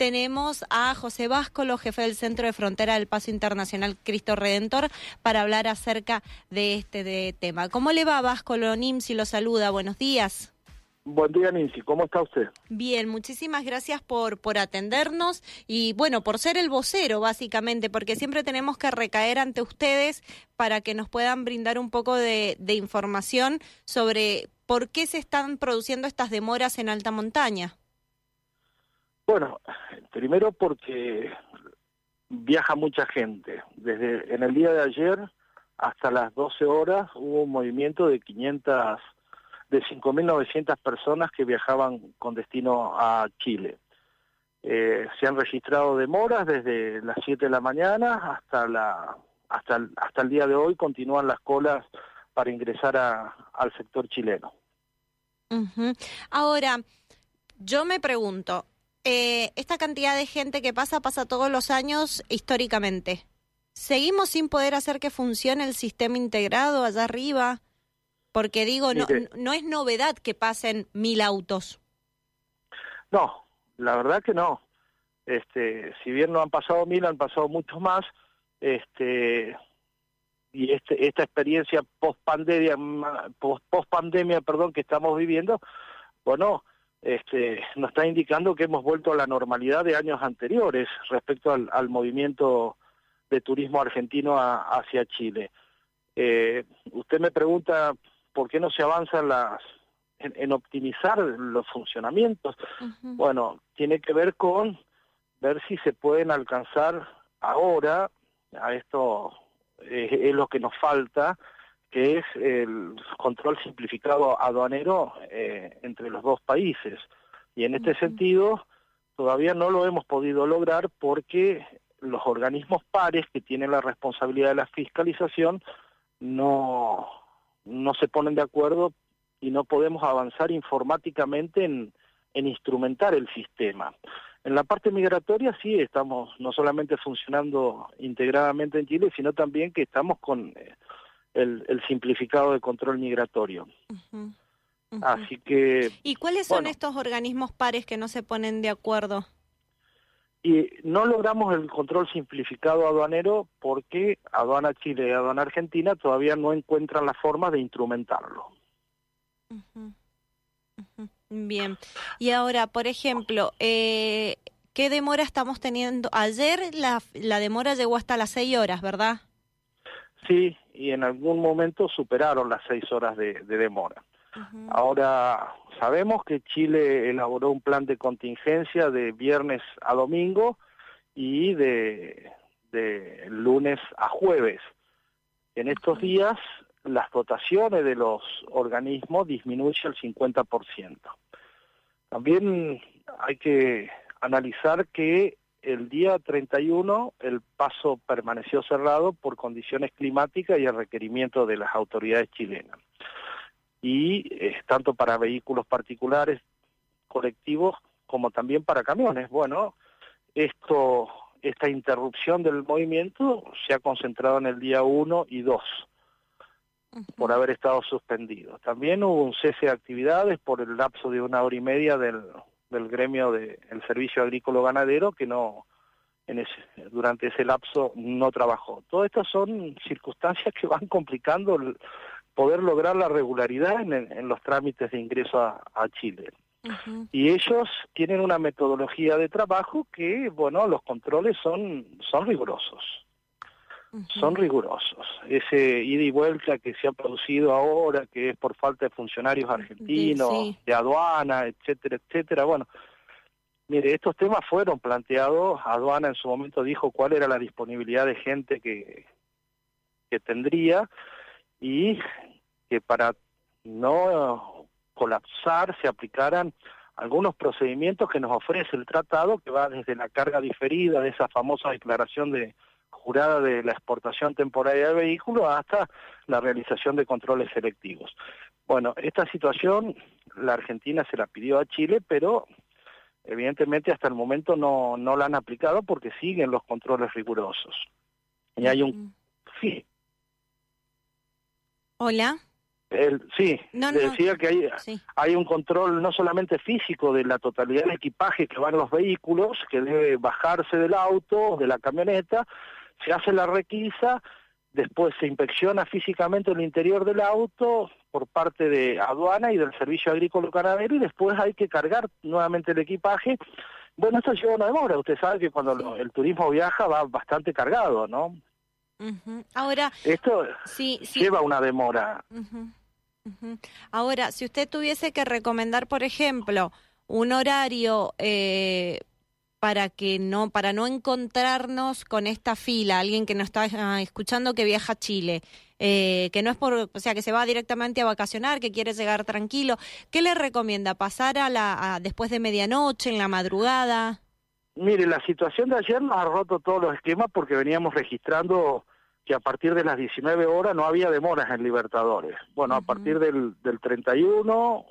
tenemos a José Váscolo, jefe del Centro de Frontera del Paso Internacional Cristo Redentor, para hablar acerca de este tema. ¿Cómo le va Váscolo? si lo saluda. Buenos días. Buen día, Nancy. ¿Cómo está usted? Bien, muchísimas gracias por, por atendernos y, bueno, por ser el vocero, básicamente, porque siempre tenemos que recaer ante ustedes para que nos puedan brindar un poco de, de información sobre por qué se están produciendo estas demoras en alta montaña. Bueno, primero porque viaja mucha gente. Desde en el día de ayer hasta las 12 horas hubo un movimiento de 500 de 5.900 personas que viajaban con destino a Chile. Eh, se han registrado demoras desde las 7 de la mañana hasta la hasta el, hasta el día de hoy continúan las colas para ingresar al sector chileno. Ahora, yo me pregunto, eh, esta cantidad de gente que pasa pasa todos los años históricamente. ¿Seguimos sin poder hacer que funcione el sistema integrado allá arriba? Porque digo, no, no es novedad que pasen mil autos. No, la verdad que no. Este, si bien no han pasado mil, han pasado muchos más. Este, y este, esta experiencia post pandemia, post, pandemia, perdón, que estamos viviendo, bueno, este, nos está indicando que hemos vuelto a la normalidad de años anteriores respecto al, al movimiento de turismo argentino hacia Chile. Eh, usted me pregunta ¿por qué no se avanza en, las, en, optimizar los funcionamientos? Bueno, tiene que ver con ver si se pueden alcanzar ahora, a esto eh, es lo que nos falta, que es el control simplificado aduanero eh, entre los dos países. Y en este sentido, todavía no lo hemos podido lograr porque los organismos pares que tienen la responsabilidad de la fiscalización no, no se ponen de acuerdo y no podemos avanzar informáticamente en, instrumentar el sistema. En la parte migratoria sí estamos no solamente funcionando integradamente en Chile, sino también que estamos con eh, el, simplificado de control migratorio. Así que... ¿Y cuáles son estos organismos pares que no se ponen de acuerdo? Y no logramos el control simplificado aduanero porque Aduana Chile y Aduana Argentina todavía no encuentran la forma de instrumentarlo. Bien. Y ahora, por ejemplo, eh, ¿qué demora estamos teniendo? Ayer la, la demora llegó hasta las seis horas, ¿verdad? Sí, y en algún momento superaron las seis horas de demora. Ahora sabemos que Chile elaboró un plan de contingencia de viernes a domingo y de, lunes a jueves. En estos días las dotaciones de los organismos disminuyen el 50%. También hay que analizar que el día 31 el paso permaneció cerrado por condiciones climáticas y el requerimiento de las autoridades chilenas y eh, tanto para vehículos particulares, colectivos, como también para camiones. Bueno, esto, esta interrupción del movimiento se ha concentrado en el día 1 y 2 por haber estado suspendido. También hubo un cese de actividades por el lapso de una hora y media del, del gremio del servicio agrícola ganadero que no en ese, durante ese lapso no trabajó. Todas estas son circunstancias que van complicando el, poder lograr la regularidad en, los trámites de ingreso a, Chile. Y ellos tienen una metodología de trabajo que, bueno, los controles son, son rigurosos. Son rigurosos. Ese ida y vuelta que se ha producido ahora, que es por falta de funcionarios argentinos, de aduana, etcétera, etcétera. Bueno, mire, estos temas fueron planteados. Aduana en su momento dijo cuál era la disponibilidad de gente que, que tendría y que para no colapsar se aplicaran algunos procedimientos que nos ofrece el tratado, que va desde la carga diferida de esa famosa declaración de jurada de la exportación temporaria de vehículos hasta la realización de controles selectivos. Bueno, esta situación la Argentina se la pidió a Chile, pero evidentemente hasta el momento no, no la han aplicado porque siguen los controles rigurosos. Y hay un... Hola. El, sí, decía que hay, hay un control no solamente físico de la totalidad del equipaje que va en los vehículos, que debe bajarse del auto, de la camioneta, se hace la requisa, después se inspecciona físicamente el interior del auto por parte de aduana y del servicio agrícola ganadero y después hay que cargar nuevamente el equipaje. Bueno, esto lleva una demora, usted sabe que cuando el turismo viaja va bastante cargado, ¿no? Ahora, esto sí, lleva una demora. Ahora, si usted tuviese que recomendar, por ejemplo, un horario eh, para que no para no encontrarnos con esta fila, alguien que nos está ah, escuchando que viaja a Chile, eh, que no es por, o sea, que se va directamente a vacacionar, que quiere llegar tranquilo, ¿qué le recomienda? ¿Pasar a la después de medianoche, en la madrugada? Mire, la situación de ayer nos ha roto todos los esquemas porque veníamos registrando que a partir de las 19 horas no había demoras en Libertadores. Bueno, a partir del, del 31,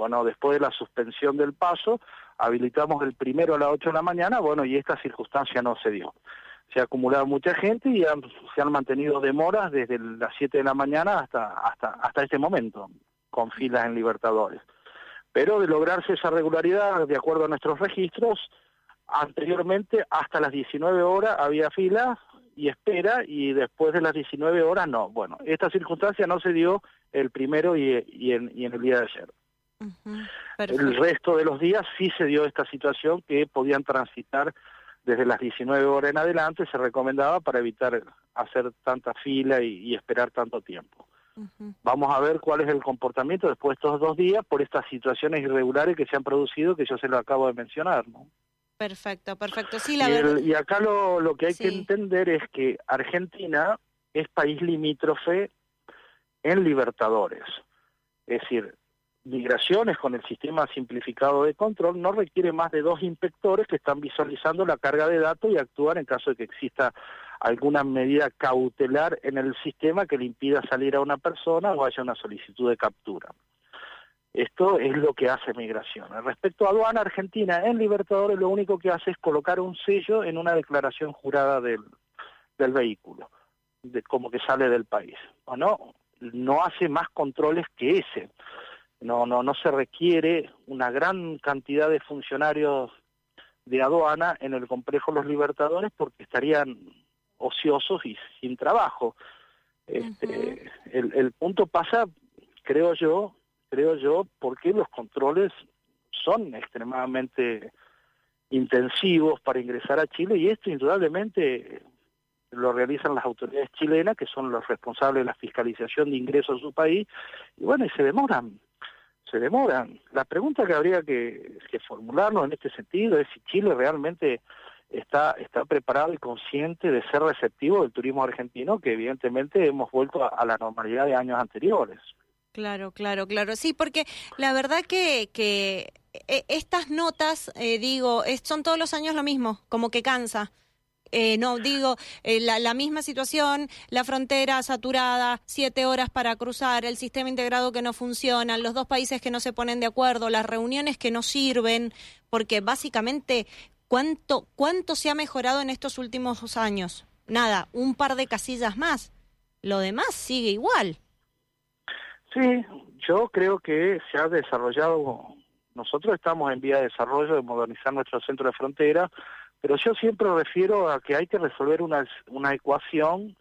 bueno, después de la suspensión del paso, habilitamos el primero a las 8 de la mañana, bueno, y esta circunstancia no se dio. Se ha acumulado mucha gente y se han mantenido demoras desde las 7 de la mañana hasta, hasta, hasta este momento, con filas en Libertadores. Pero de lograrse esa regularidad, de acuerdo a nuestros registros, anteriormente hasta las 19 horas había fila y espera y después de las 19 horas no. Bueno, esta circunstancia no se dio el primero y, y en el día de ayer. El resto de los días sí se dio esta situación que podían transitar desde las 19 horas en adelante, se recomendaba para evitar hacer tanta fila y, esperar tanto tiempo. Vamos a ver cuál es el comportamiento después de estos dos días por estas situaciones irregulares que se han producido, que yo se lo acabo de mencionar. ¿no? Perfecto, perfecto. Sí, la y, y acá lo, lo que hay que entender es que Argentina es país limítrofe en Libertadores. Es decir, migraciones con el sistema simplificado de control no requiere más de dos inspectores que están visualizando la carga de datos y actúan en caso de que exista alguna medida cautelar en el sistema que le impida salir a una persona o haya una solicitud de captura. Esto es lo que hace migración. Respecto a aduana argentina en Libertadores, lo único que hace es colocar un sello en una declaración jurada del, del vehículo, de como que sale del país. ¿O no? No hace más controles que ese no, no, no se requiere una gran cantidad de funcionarios de aduana en el complejo Los Libertadores porque estarían ociosos y sin trabajo. Este, el, el punto pasa, creo yo, creo yo, porque los controles son extremadamente intensivos para ingresar a Chile y esto indudablemente lo realizan las autoridades chilenas, que son los responsables de la fiscalización de ingresos a su país, y bueno, y se demoran se demoran. La pregunta que habría que, formularnos en este sentido es si Chile realmente está, está preparado y consciente de ser receptivo del turismo argentino, que evidentemente hemos vuelto a, la normalidad de años anteriores. Claro, claro, claro. Sí, porque la verdad que, que eh, estas notas, eh, digo, son todos los años lo mismo, como que cansa. Eh, no, digo, eh, la, misma situación, la frontera saturada, siete horas para cruzar, el sistema integrado que no funciona, los dos países que no se ponen de acuerdo, las reuniones que no sirven, porque básicamente, ¿cuánto, cuánto se ha mejorado en estos últimos años? Nada, un par de casillas más. Lo demás sigue igual. Sí, yo creo que se ha desarrollado, nosotros estamos en vía de desarrollo de modernizar nuestro centro de frontera, pero yo siempre refiero a que hay que resolver una, una ecuación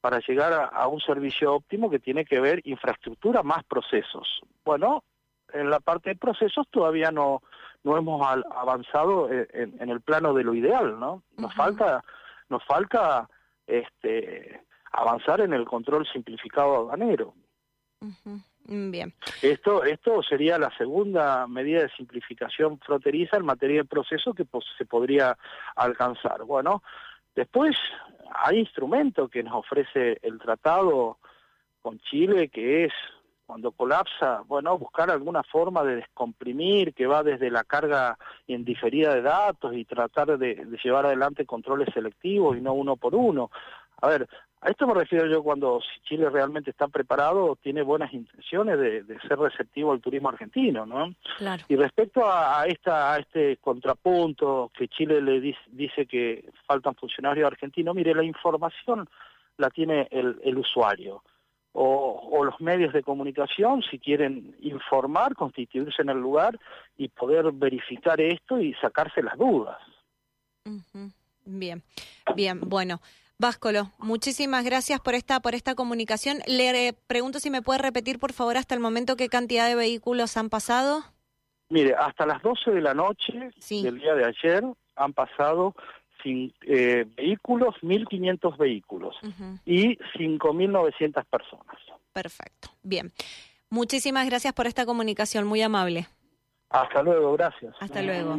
para llegar a, un servicio óptimo que tiene que ver infraestructura más procesos. Bueno, en la parte de procesos todavía no, no hemos avanzado en, el plano de lo ideal, ¿no? Nos falta, nos falta este, avanzar en el control simplificado aduanero. Mm, bien. Esto, esto sería la segunda medida de simplificación fronteriza en materia de proceso que se podría alcanzar. Bueno, después hay instrumentos que nos ofrece el tratado con Chile, que es cuando colapsa, bueno, buscar alguna forma de descomprimir, que va desde la carga indiferida de datos y tratar de llevar adelante controles selectivos y no uno por uno. A ver, a esto me refiero yo cuando Chile realmente está preparado, tiene buenas intenciones de, ser receptivo al turismo argentino, ¿no? Claro. Y respecto a, esta, a este contrapunto que Chile le dice, que faltan funcionarios argentinos, mire, la información la tiene el, el usuario. o, los medios de comunicación, si quieren informar, constituirse en el lugar y poder verificar esto y sacarse las dudas. Bien, bien, bueno. Váscolo, muchísimas gracias por esta, por esta comunicación. Le pregunto si me puede repetir, por favor, hasta el momento qué cantidad de vehículos han pasado. Mire, hasta las 12 de la noche del día de ayer han pasado sin, eh, vehículos, 1.500 vehículos y 5.900 personas. Perfecto, bien. Muchísimas gracias por esta comunicación, muy amable. Hasta luego, gracias. Hasta luego.